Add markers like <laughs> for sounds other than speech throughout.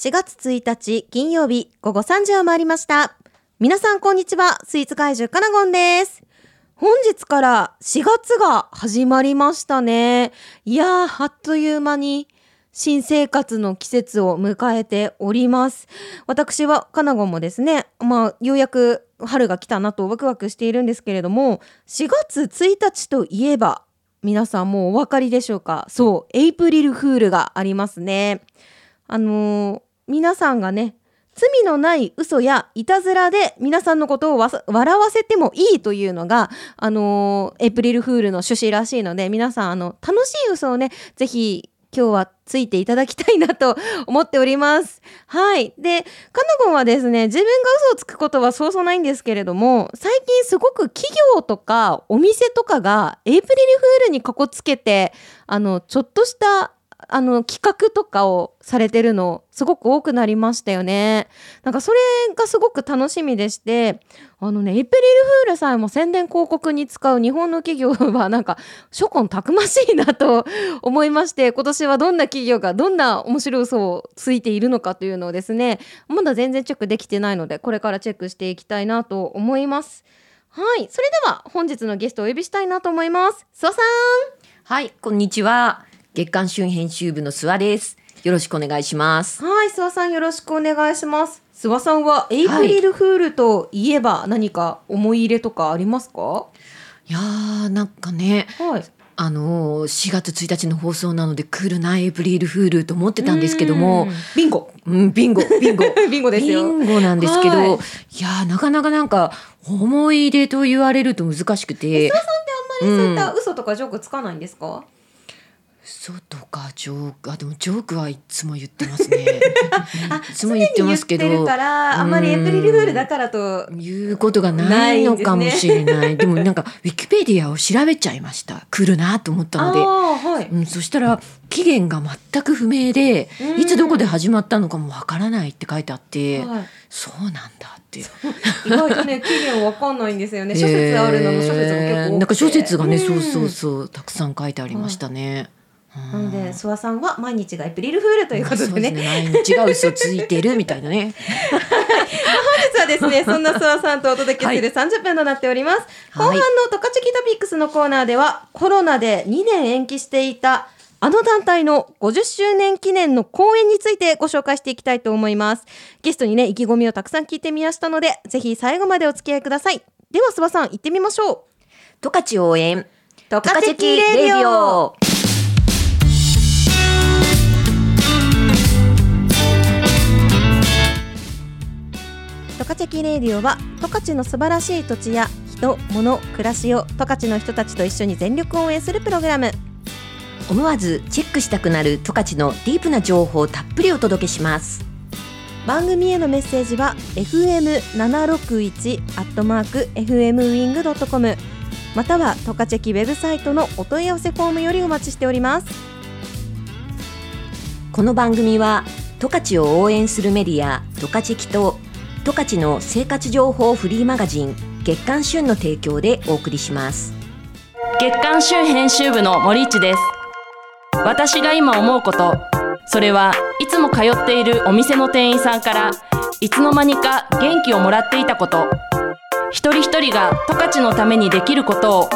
4月1日金曜日午後3時を回りました。皆さんこんにちは。スイーツ怪獣カナゴンです。本日から4月が始まりましたね。いやー、あっという間に新生活の季節を迎えております。私はカナゴンもですね、まあ、ようやく春が来たなとワクワクしているんですけれども、4月1日といえば、皆さんもうお分かりでしょうかそう、エイプリルフールがありますね。あのー皆さんがね、罪のない嘘やいたずらで皆さんのことをわ笑わせてもいいというのが、あのーエイプリルフールの趣旨らしいので、皆さん、あの、楽しい嘘をね、ぜひ今日はついていただきたいなと <laughs> 思っております。はい。で、カナゴンはですね、自分が嘘をつくことはそうそうないんですけれども、最近すごく企業とかお店とかがエイプリルフールにかこつけて、あの、ちょっとしたあの企画とかをされてるのすごく多くなりましたよね。なんかそれがすごく楽しみでしてあのねエイプリルフールさえも宣伝広告に使う日本の企業はなんか諸根たくましいなと思いまして今年はどんな企業がどんな面白い嘘をついているのかというのをですねまだ全然チェックできてないのでこれからチェックしていきたいなと思います。はいそれでは本日のゲストをお呼びしたいなと思います。諏訪さんはい、こんにちは。月刊旬編集部の諏訪です。よろしくお願いします。はい、諏訪さんよろしくお願いします。諏訪さんはエイプリルフールといえば何か思い入れとかありますか？いやー、なんかね、はい。あのー、4月1日の放送なのでクールなエイプリルフールと思ってたんですけどもうん、ビンゴ。うん、ビンゴ、<laughs> ビンゴ。ビンゴですよ。ビンゴなんですけど、はいい、やー、なかなかなんか思い出と言われると難しくて、あんまりそういった嘘とかジョークつかないんですか？嘘とかジョーク、あ、でもジョークはいつも言ってますね。<laughs> いつも言ってますけど。常に言ってるから、あんまりエイプリルフールだからと。いうことがないのかもしれない。でもなんかウィキペディアを調べちゃいました。来るなと思ったので。はい。うん、そしたら期限が全く不明でうんいつどこで始まったのかもわからないって書いてあって、はいそうなんだって。意外とね期限わかんないんですよね。諸説あるのも諸説も結構。えーなんか諸説がね、んそうそうそうたくさん書いてありましたね。なので諏訪さんは毎日がエイプリルフールということでね。ですね毎日が嘘ついてるみたいなね。本日はですね、<laughs> そんな諏訪さんとお届けする30分となっております。後半のトカチキトピックスのコーナーでは、コロナで2年延期していたあの団体の50周年記念の公演についてご紹介していきたいと思います。ゲストにね、意気込みをたくさん聞いてみましたので、ぜひ最後までお付き合いください。では諏訪さん、行ってみましょう。十勝応援ト十勝レディオ。トカチェキレディオは十勝の素晴らしい土地や人、物、暮らしを十勝の人たちと一緒に全力応援するプログラム。思わずチェックしたくなる十勝のディープな情報をたっぷりお届けします。番組へのメッセージは fm761 アットマーク fmwing.com またはトカチェキウェブサイトのお問い合わせフォームよりお待ちしておりますこの番組は十勝を応援するメディア十勝キと十勝の生活情報フリーマガジン月刊旬の提供でお送りします。月刊旬編集部の森市です。私が今思うこと。それはいつも通っているお店の店員さんからいつの間にか元気をもらっていたこと。一人一人が十勝のためにできることを。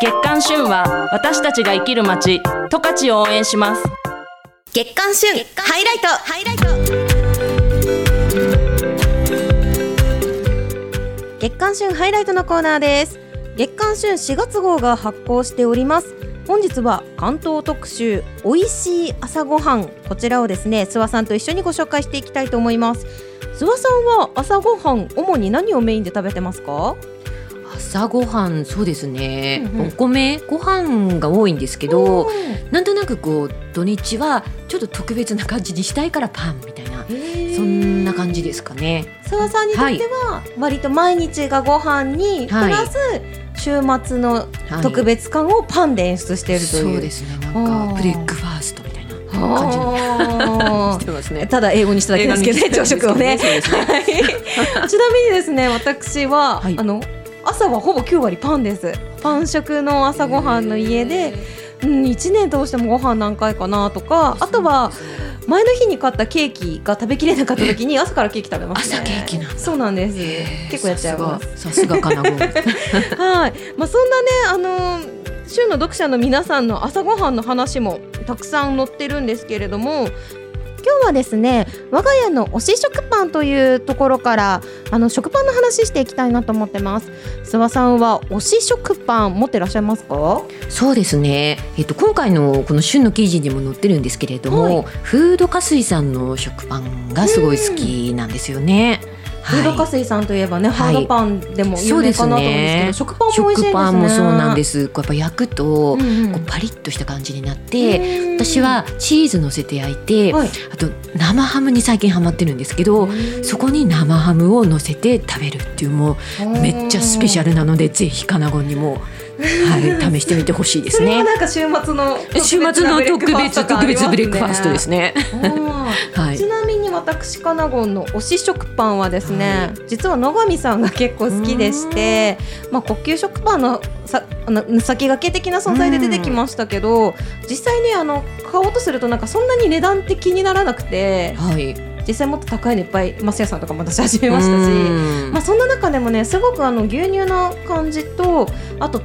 月刊旬は私たちが生きる街十勝を応援します。月刊旬ハイライト。ハイライト月刊旬ハイライトのコーナーです。月刊旬4月号が発行しております。本日は関東特集おいしい朝ごはん。こちらをですね諏訪さんと一緒にご紹介していきたいと思います。諏訪さんは朝ごはん主に何をメインで食べてますか？朝ごはんそうですね、うんうん。お米ご飯が多いんですけどなんとなくこう土日はちょっと特別な感じにしたいからパンみたいなそんな感じですかね。諏訪さんにとっては割と毎日がご飯に、はい。プラス週末のはい。特別感をパンで演出しているという、そうですね。なんかブレックファーストみたいな感じにあしてますーただ英語にしただけですけどね朝食をね。ね。はい。ちなみにですね私は、はい。あの朝はほぼ9割パンです。パン食の朝ごはんの家で、うん、1年通してもご飯何回かなとかあとは前の日に買ったケーキが食べきれなかった時に朝からケーキ食べますね。朝ケーキなんだ。そうなんです。結構やっちゃいます。さすがかな <laughs> はい、まあ、そんなね、あのー週の読者の皆さんの朝ごはんの話もたくさん載ってるんですけれども今日はですね我が家の推し食パンというところからあの食パンの話していきたいなと思ってます。諏訪さんは推し食パン持ってらっしゃいますか？そうですね、えっと、今回のこの旬の記事にも載ってるんですけれども、はい。フード加水さんの食パンがすごい好きなんですよね。フード加水さんといえばね、はい。ハードパンでも有名かなと思うんですけど食パンも美味しいですね。食パンもそうなんです。こうやっぱ焼くと、こうパリッとした感じになって、私はチーズ乗せて焼いて、はい。あと生ハムに最近ハマってるんですけど、そこに生ハムを乗せて食べるっていうもうめっちゃスペシャルなのでぜひカナゴンにも、はい、試してみてほしいですね。なんか週末の週末の特別特別ブレックファーストですね。はいち。なみに私カナゴンの推し食パンはですね、実は野上さんが結構好きでして、まあ高級食パンのさあの先駆け的な存在で出てきましたけど、実際ねあの買おうとするとなんかそんなに値段って気にならなくて、はい。実際もっと高いのいっぱいマスヤさんとかも私始めましたし。うんまあ、そんな中でもねすごくあの牛乳な感じとあと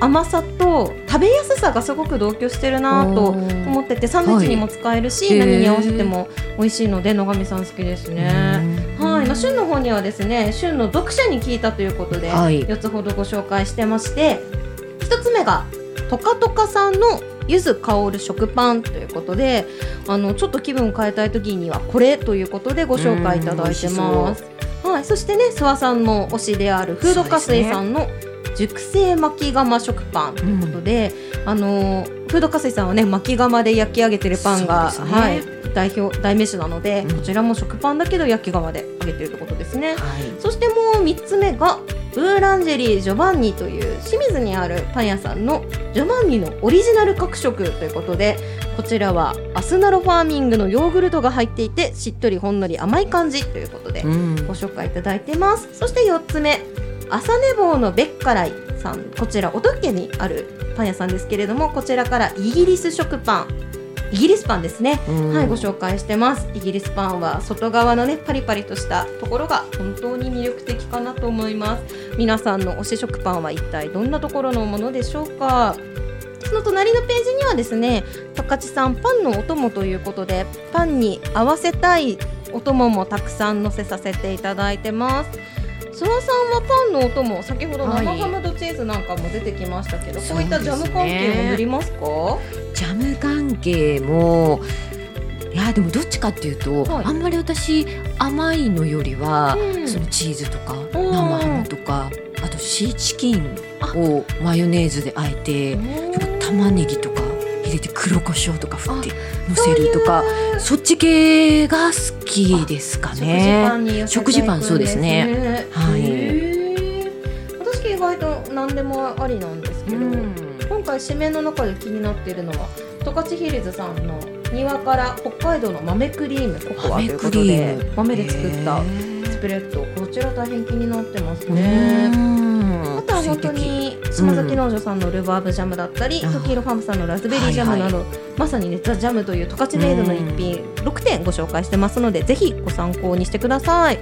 甘さと食べやすさがすごく同居してるなと思っててサンドイッチにも使えるし、はい。何に合わせても美味しいので野上さん好きですね。はい、まあ、旬の方にはですね旬の読者に聞いたということで、はい。4つほどご紹介してまして1つ目がトカトカさんの柚子香る食パンということであのちょっと気分を変えたい時にはこれということでご紹介いただいてます。はい、そしてね諏訪さんの推しであるフードカスイさんの熟成巻き釜食パンということで、あのーフードカスイさんはね巻き釜で焼き上げてるパンが、ね。はい代表代名詞なので、うん。こちらも食パンだけど焼き釜で揚げてるってことですね。はい。そしてもう3つ目がブーランジェリージョバンニという清水にあるパン屋さんのジョバンニのオリジナル各色ということでこちらはアスナロファーミングのヨーグルトが入っていてしっとりほんのり甘い感じということでうん。ご紹介いただいてます。そして4つ目朝寝坊のベッカライさんこちら音家にあるパン屋さんですけれどもこちらからイギリス食パンイギリスパンですねうんはい、ご紹介してます。イギリスパンは外側のねパリパリとしたところが本当に魅力的かなと思います。皆さんの推し食パンは一体どんなところのものでしょうか？その隣のページにはですね、十勝さんパンのお供ということでパンに合わせたいお供もたくさん載せさせていただいてます。諏訪さんはパンのお供先ほどはい。生ハムとチーズなんかも出てきましたけど、こういったジャム関係も塗りますか？ジャム関係もいやでもどっちかっていうと、はい。あんまり私甘いのよりは、うん。そのチーズとかん生ハムとかあとシーチキンをマヨネーズであえて玉ねぎとか入れて黒胡椒とか振ってのせるとかそっち系が好きですか食事ね。食事パンそうですね。はい何でもありなんですけど、今回締めの中で気になっているのは十勝ヒルズさんの庭から北海道の豆クリーム。ココアということで豆で作ったスプレッド。こちら大変気になってますね。あとは本当に島崎農場さんのルバーブジャムだったり、うん。トキーロファームさんのラズベリージャムなど、まさにねザ・ジャムという十勝メイドの一品6点ご紹介してますのでぜひご参考にしてください。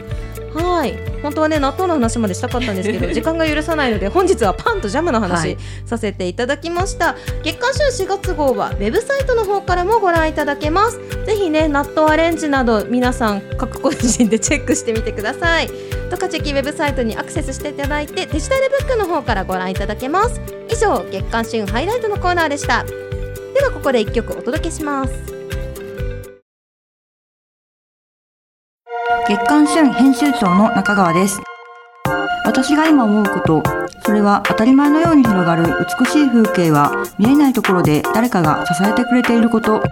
はい。本当はね納豆の話までしたかったんですけど <laughs> 時間が許さないので本日はパンとジャムのは話い。させていただきました、月刊週4月号はウェブサイトの方からもご覧いただけます。ぜひね納豆アレンジなど皆さん各個人でチェックしてみてください。トカチェキウェブサイトにアクセスしていただいてデジタルブックの方からご覧いただけます。以上月刊旬ハイライトのコーナーでした。ではここで一曲お届けします。月刊旬編集長の中川です。私が今思うことそれは当たり前のように広がる美しい風景は見えないところで誰かが支えてくれていること。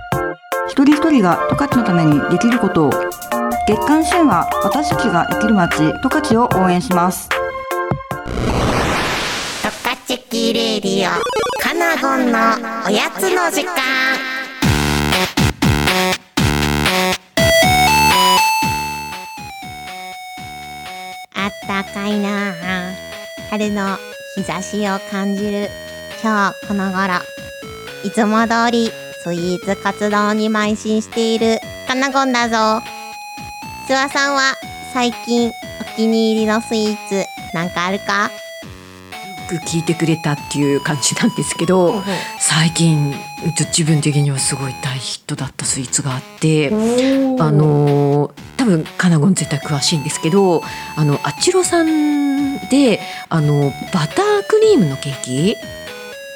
一人一人が十勝のためにできること。を月刊旬は私たちが生きる街十勝を応援します。レディオカナゴンのおやつの時間あったかいな。春の日差しを感じる。今日この頃いつも通りスイーツ活動に邁進している。カなごんだぞ。諏訪さんは最近お気に入りのスイーツなんかあるか？く聞いてくれたっていう感じなんですけど、最近自分的にはすごい大ヒットだったスイーツがあって、あの多分カナゴン絶対詳しいんですけどあのあちろさんであのバタークリームのケーキ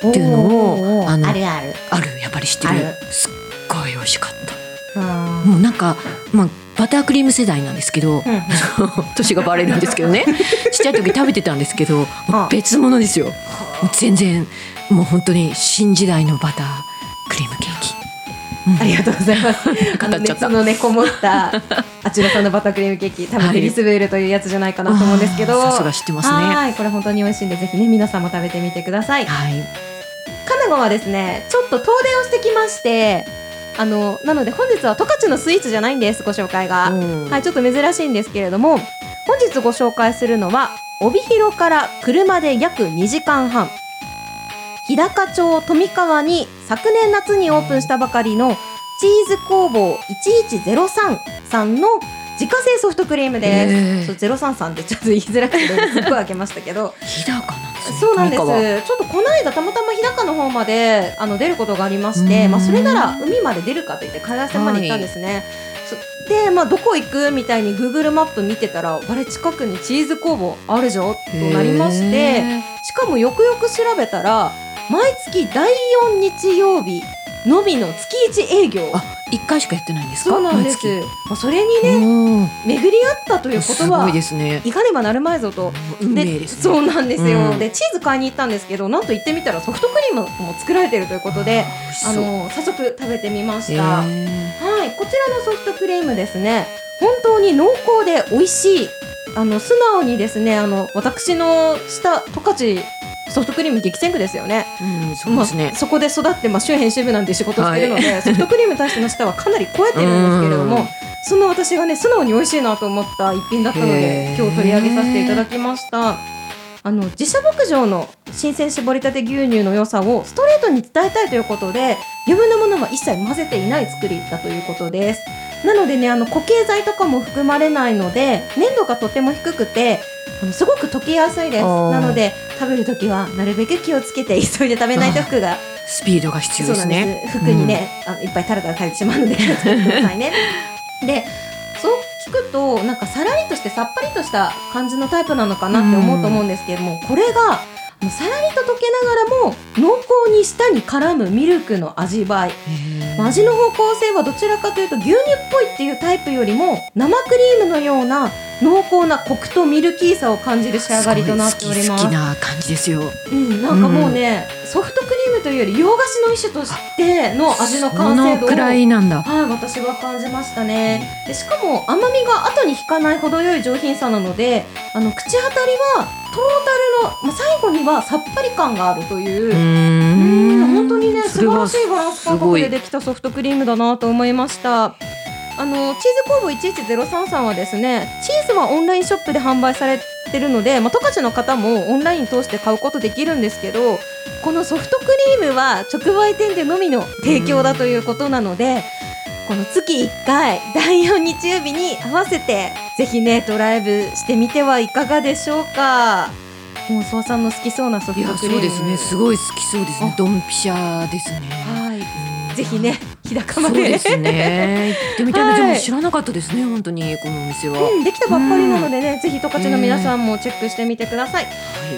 っていうのをあのあるある。あるやっぱり知ってる。すっごい美味しかったもうなんかまあバタークリーム世代なんですけど、<laughs> 年がバレるんですけどね。<laughs> ちっちゃい時食べてたんですけど別物ですよ。全然もう本当に新時代のバタークリームケーキ。ありがとうございます。<laughs> 語っちゃった。あのねこもったあちらさんのバタークリームケーキ、多分デリスブールというやつじゃないかなと思うんですけど。さすが知ってますね。はい、これ本当に美味しいんでぜひね皆さんも食べてみてください。はい。カナゴはですねちょっと遠出をしてきまして、あのなので本日は十勝のスイーツじゃないんですご紹介が。うんはい、ちょっと珍しいんですけれども本日ご紹介するのは帯広から車で約2時間半日高町富川に昨年夏にオープンしたばかりのチーズ工房1103さんの自家製ソフトクリームへでーす。そう033ってちょっと言いづらくてすっごい開けましたけど <laughs> 日高なんですね。そうなんです。ちょっとこの間たまたま日高の方まであの出ることがありまして、うん。まあそれなら海まで出るかと言って海岸線まで行ったんですね。そでまあどこ行くみたいに Google マップ見てたらあれ近くにチーズ工房あるじゃんとなりまして、へしかもよくよく調べたら毎月第4日曜日のみの月1営業。一回しかやってないんですか？そうなんです。毎。まあそれに月ねうん巡り合ったということはすごいですね。いかねばなるまいぞと。運命ですね。そうなんですよ、うん。でチーズ買いに行ったんですけどなんと行ってみたらソフトクリームも作られてるということでああの早速食べてみまし美た、はいこちらのソフトクリームですね。本当に濃厚で美味しい。あの素直にですねあの私のした十勝ソフトクリーム激戦区ですよね。えーうんそうですね。まあ、そこで育って、まあ、周辺支部なんで仕事をしてるので、ソフトクリームに対しての舌はかなり超えてるんですけれどもうん。その私がね素直に美味しいなと思った一品だったので今日取り上げさせていただきました。あの自社牧場の新鮮搾りたて牛乳の良さをストレートに伝えたいということで余分なものは一切混ぜていない作りだということです。なのでねあの固形剤とかも含まれないので粘度がとても低くてすごく溶けやすいです。なので食べるときはなるべく気をつけて急いで食べないと服がスピードが必要ですね。服にね、あのいっぱいタラタラ垂れてしまうので気をつけてくださいね。でそう聞くとなんかさらりとしてさっぱりとした感じのタイプなのかなって思うと思うんですけれども、これがさらりと溶けながらも濃厚に舌に絡むミルクの味わい。味の方向性はどちらかというと牛乳っぽいっていうタイプよりも生クリームのような濃厚なコクとミルキーさを感じる仕上がりとなっております好きな感じですようん、なんかもうね、ソフトクリームというより洋菓子の一種としての味のそ完成度をのくらいなんだはい、私は感じましたね。でしかも甘みが後に引かない程よい上品さなので、あの口当たりはトータルの、まあ、最後にはさっぱり感があるという。ううん本当にね素晴らしいバランス感覚でできたソフトクリームだなと思いました。あのチーズ工房1103さんはですねチーズはオンラインショップで販売されてるので、まあ、十勝の方もオンライン通して買うことできるんですけどこのソフトクリームは直売店でのみの提供だということなのでこの月1回第4日曜日に合わせてぜひねドライブしてみてはいかがでしょうか。もう諏訪さんの好きそうなソフトクリーム。そうですね。すごい好きそうですね。ドンピシャですね。はい。ぜひね日高そまでうですね。行ってみたいな、はいでも知らなかったですね本当にこのお店は、うん、できたばっかりなのでね、ぜひ十勝の皆さんもチェックしてみてください。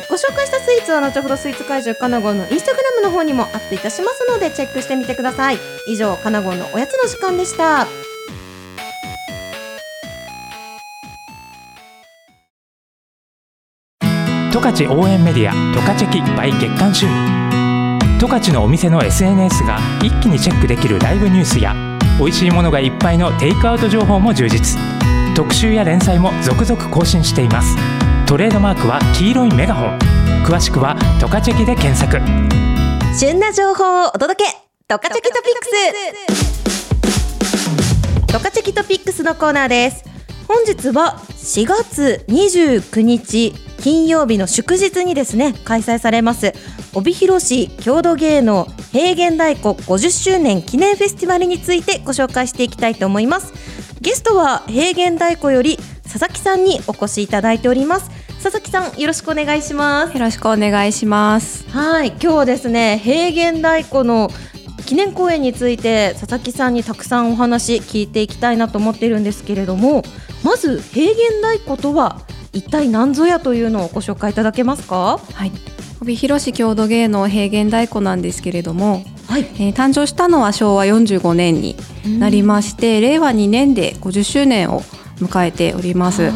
ご紹介したスイーツは後ほどスイーツ会場かなごんのインスタグラムの方にもアップいたしますのでチェックしてみてください。以上、かなごんのおやつの時間でした。十勝応援メディア十勝駅 by 月刊週十勝のお店の SNS が一気にチェックできるライブニュースや美味しいものがいっぱいのテイクアウト情報も充実。特集や連載も続々更新しています。トレードマークは黄色いメガホン。詳しくはトカチェキで検索。旬な情報をお届け、トカチェキトピックス。トカチェキトピックスのコーナーです。本本日は4月29日金曜日の祝日にですね開催されます帯広市郷土芸能平原太鼓50周年記念フェスティバルについてご紹介していきたいと思います。ゲストは平原太鼓より佐々木さんにお越しいただいております。佐々木さんよろしくお願いします。よろしくお願いします。はい今日はですね平原太鼓の記念公演について佐々木さんにたくさんお話聞いていきたいなと思っているんですけれどもまず平原太鼓とは一体何ぞやというのをご紹介いただけますか？はい。帯広市郷土芸能平原太鼓なんですけれども、はいえー誕生したのは昭和45年になりまして、令和2年で50周年を迎えております。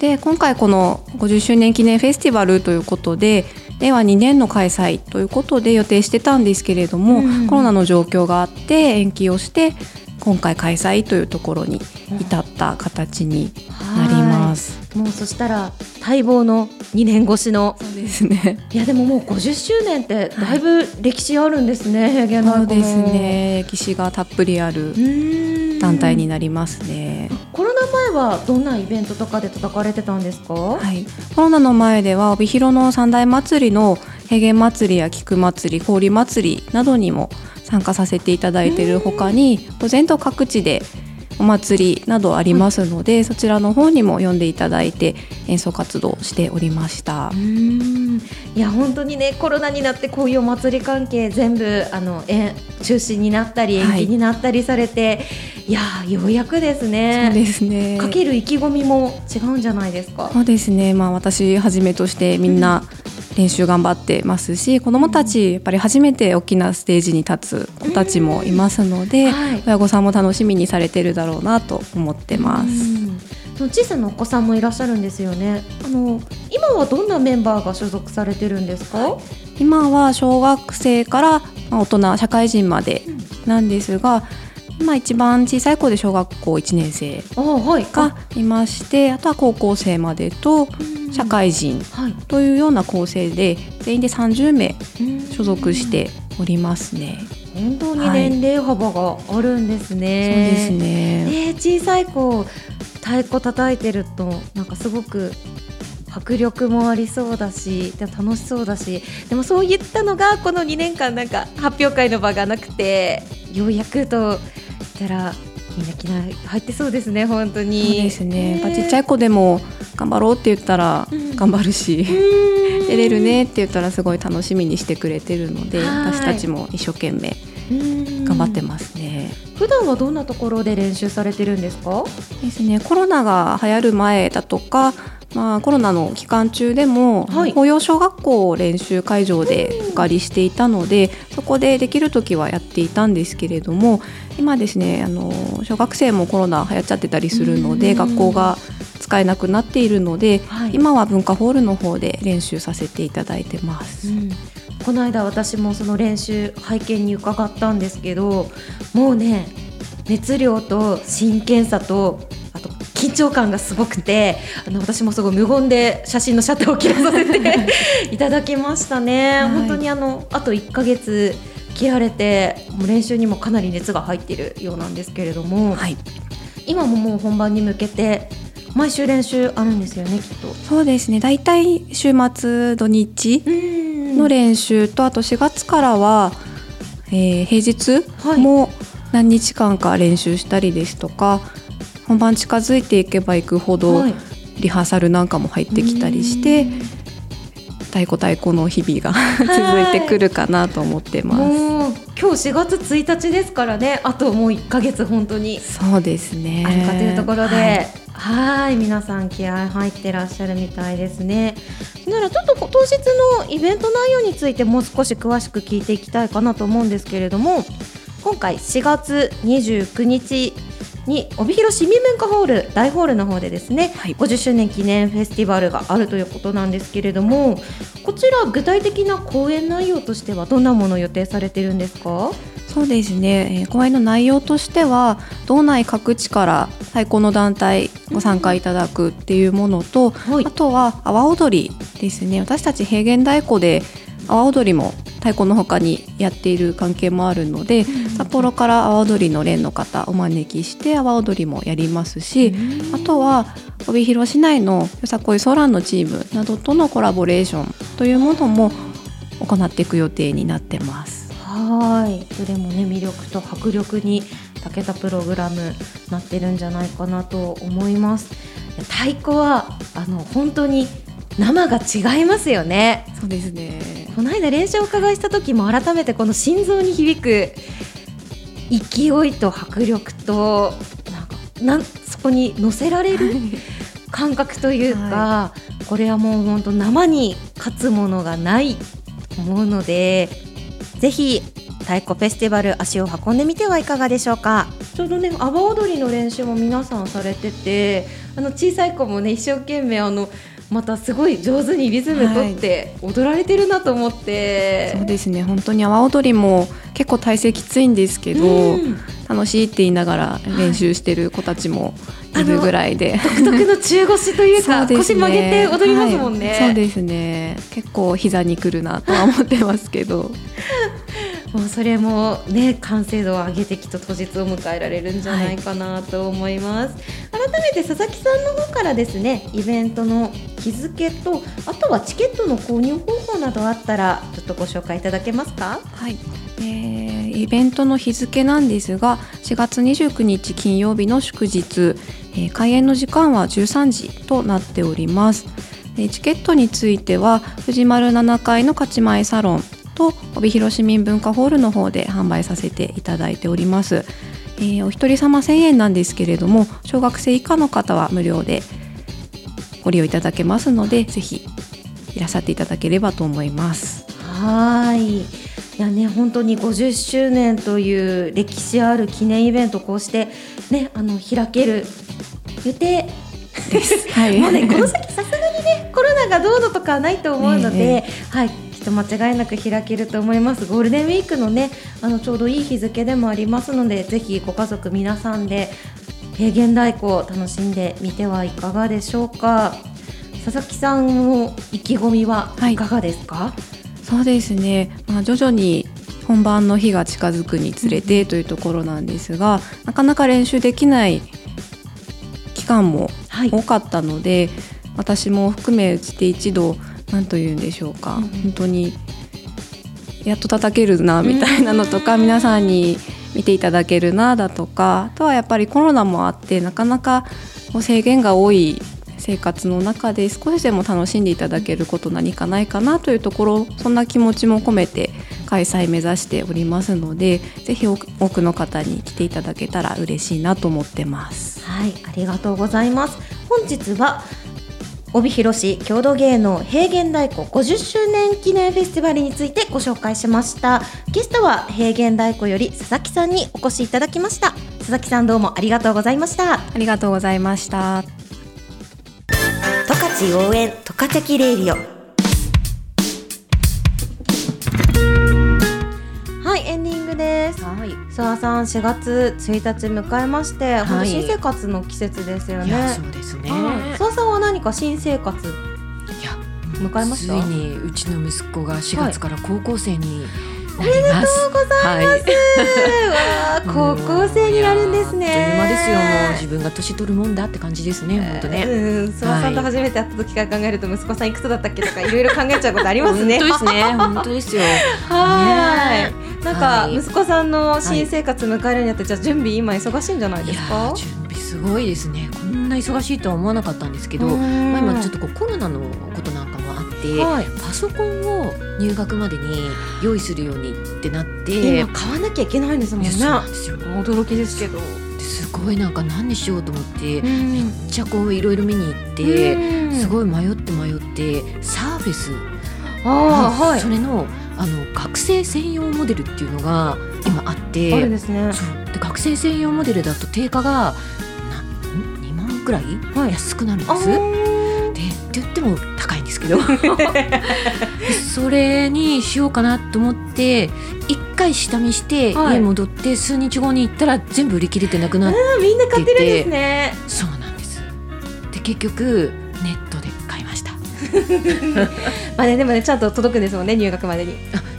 で今回この50周年記念フェスティバルということで令和2年の開催ということで予定してたんですけれども、うんコロナの状況があって延期をして今回開催というところに至った形になります。もうそしたら待望の2年越しのそうですね。いやでももう50周年ってだいぶ歴史あるんですね、平原太鼓もそうですね。歴史がたっぷりある団体になりますね。はどんなイベントとかで叩かれてたんですか、はい。コロナの前では帯広の三大祭りの平原祭りや菊祭り、氷祭りなどにも参加させていただいているほかに、全と各地でお祭りなどありますので、そちらの方にも呼んでいただいて演奏活動をしておりました。いや本当にねコロナになってこういうお祭り関係全部あのえ中止になったり延はい。期になったりされて、い、やようやくですね。そうですね。かける意気込みも違うんじゃないですか？そうですね、まあ、私はじめとしてみんな練習頑張ってますし、子どもたちやっぱり初めて大きなステージに立つ子たちもいますので、はい親御さんも楽しみにされてるだろうなと思ってます。うんその小さなお子さんもいらっしゃるんですよね。あの今はどんなメンバーが所属されてるんですか？今は小学生からまあ大人社会人までなんですが、今一番小さい子で小学校1年生がいましてあとは高校生までと社会人はいというような構成で全員で30名所属しておりますね。本当にはい年齢幅があるんですそうね。ですね。えー小さい子太鼓叩いてるとなんかすごく迫力もありそうだし楽しそうだしでもそういったのがこの2年間なんか発表会の場がなくてようやくと言ったらみんな気合入ってそうですね本当に。そうですね。やっぱちっちゃい子でも頑張ろうって言ったらうん。頑張るし、出出れるねって言ったらすごい楽しみにしてくれてるので、はい。私たちも一生懸命頑張ってますね。普段はどんなところで練習されてるんですか？ですね。コロナが流行る前だとか、まあコロナの期間中でも、はい。紅葉小学校を練習会場でお借りしていたので、そこでできる時はやっていたんですけれども、今ですね、あの小学生もコロナ流行っちゃってたりするので、うん。学校が使えなくなっているので、はい。今は文化ホールの方で練習させていただいてます。この間私もその練習拝見に伺ったんですけどもうね熱量と真剣さと緊張感がすごくてあの私もすごい無言で写真のシャッターを切らさせて <laughs> いただきましたね、はい。本当にあのあと1ヶ月切られてもう練習にもかなり熱が入っているようなんですけれども、はい、今ももう本番に向けて毎週練習あるんですよねきっと。そうですね。だいたい週末土日の練習とあと4月からは、えー平日はい。も何日間か練習したりですとか、本番近づいていけばいくほど、はい。リハーサルなんかも入ってきたりして太鼓太鼓の日々が <laughs> 続いてくるかなと思ってます。今日4月1日ですからね。あともう1ヶ月本当に。そうですね。あるかというところで、はい。はい。皆さん気合入ってらっしゃるみたいですね。ならちょっと当日のイベント内容についてもう少し詳しく聞いていきたいかなと思うんですけれども今回4月29日に帯広市民文化ホール大ホールの方でですね、はい。50周年記念フェスティバルがあるということなんですけれどもこちら具体的な公演内容としてはどんなものを予定されてるんですか？そうですね、えー講演の内容としては道内各地から太鼓の団体ご参加いただくっていうものと、はい。あとは阿波踊りですね。私たち平原太鼓で阿波踊りも太鼓の他にやっている関係もあるので、札幌から阿波踊りの連の方お招きして阿波踊りもやりますし、あとは帯広市内のよさこいソランのチームなどとのコラボレーションというものも行っていく予定になってます。はい。どれもね魅力と迫力に長けたプログラムなってるんじゃないかなと思います。太鼓はあの本当に生が違いますよね。そうですね。この間練習をお伺いした時も改めてこの心臓に響く勢いと迫力となんかなんそこに乗せられる感覚というか、これはもう本当生に勝つものがないと思うのでぜひ太鼓フェスティバル足を運んでみてはいかがでしょうか。ちょうどね阿波踊りの練習も皆さんされててあの小さい子もね一生懸命あのまたすごい上手にリズム取って踊られてるなと思って、そうですね。本当に阿波踊りも結構体勢きついんですけど、うん。楽しいって言いながら練習してる子たちもいるぐらいで。独特の中腰というか <laughs> そうね。腰曲げて踊りますもんね、はい。そうですね。結構膝にくるなとは思ってますけど。<laughs> もうそれもね完成度を上げてきっと当日を迎えられるんじゃないかなと思います、改めて佐々木さんの方からですねイベントの日付とあとはチケットの購入方法などあったらちょっとご紹介いただけますか？はい、えーイベントの日付なんですが4月29日金曜日の祝日、えー開演の時間は13時となっております。チケットについては藤丸7階の勝ち前サロンと帯広市民文化ホールの方で販売させていただいております、えーお一人様1000円なんですけれども小学生以下の方は無料でご利用いただけますのでぜひいらっしゃっていただければと思います。はい。いやね本当に50周年という歴史ある記念イベントこうしてねあの開ける予定です。はい。もうねこの先さすがにねコロナがどうのとかはないと思うので、え。はいと間違いなく開けると思います。ゴールデンウィークのねあのちょうどいい日付でもありますのでぜひご家族皆さんで平原太鼓を楽しんでみてはいかがでしょうか。佐々木さんの意気込みはいかがですか？そうですね、まあ、徐々に本番の日が近づくにつれてというところなんですがなかなか練習できない期間もはい。多かったので、私も含めうちで一度何と言うんでしょうか、うん本当にやっと叩けるなみたいなのとか、皆さんに見ていただけるなだとかあとはやっぱりコロナもあってなかなか制限が多い生活の中で少しでも楽しんでいただけること何かないかなというところそんな気持ちも込めて開催目指しておりますのでぜひ多く多くの方に来ていただけたら嬉しいなと思ってます。はい、ありがとうございます。本日は帯広市郷土芸能平原太鼓50周年記念フェスティバルについてご紹介しました。ゲストは平原太鼓より佐々木さんにお越しいただきました。佐々木さんどうもありがとうございました。ありがとうございました。十勝応援十勝キレイリオさあさん4月1日迎えまして、本当新生活の季節ですよね。そうですね。はいさあさんは何か新生活いや、迎えました？ついにうちの息子が4月から高校生になります。ございます、わあ高校生になるんですねあっという間ですよ。もう自分が年取るもんだって感じですね。本当ね。うん、諏訪さんと初めて会った時から考えると息子さんいくつだったっけとかいろいろ考えちゃうことありますね。本当ですね。本当ですよ。はい。なんかはい息子さんの新生活迎えるにあって、じゃあ準備今忙しいんじゃないですか？ー。準備すごいですね。こんな忙しいとは思わなかったんですけど、うんまあ今ちょっとこうコロナのて、はい。パソコンを入学までに用意するようにってなって、今買わなきゃいけないんですもんね。驚きですけど。ですごいなんか何にしようと思って、めっんちゃこういろいろ見に行って、うんすごい迷って迷ってサーフェスああはいそ。れのあの学生専用モデルっていうのが今あってあるんですね。で学生専用モデルだと定価がな2万くらい？はい安くなるんあです。でって言っても高いんですけど。それにしようかなと思って一回下見してはい。家戻って数日後に行ったら全部売り切れてなくなってーみんな買ってるんですね。そうなんです。で結局ネットで買いました。<laughs> まあねでもねちゃんと届くんですもんね入学までに。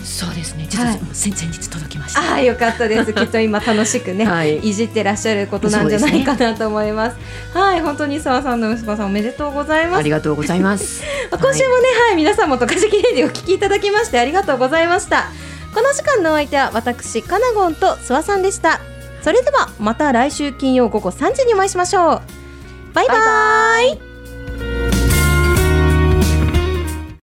そうですね。実ははい先々日届きました。ああよかったです。<laughs> きっと今楽しくね、はいい、じってらっしゃることなんじゃないかなと思います。はい、本当に澤さんの息子さんおめでとうございますあり。がとうございます。ま <laughs> あ今週もね、はい、皆さんもトカジキレディをお聞きいただきましてありがとうございました。この時間のお相手は私カナゴンと諏訪さんでした。それではまた来週金曜午後3時にお会いしましょう。バイバイ。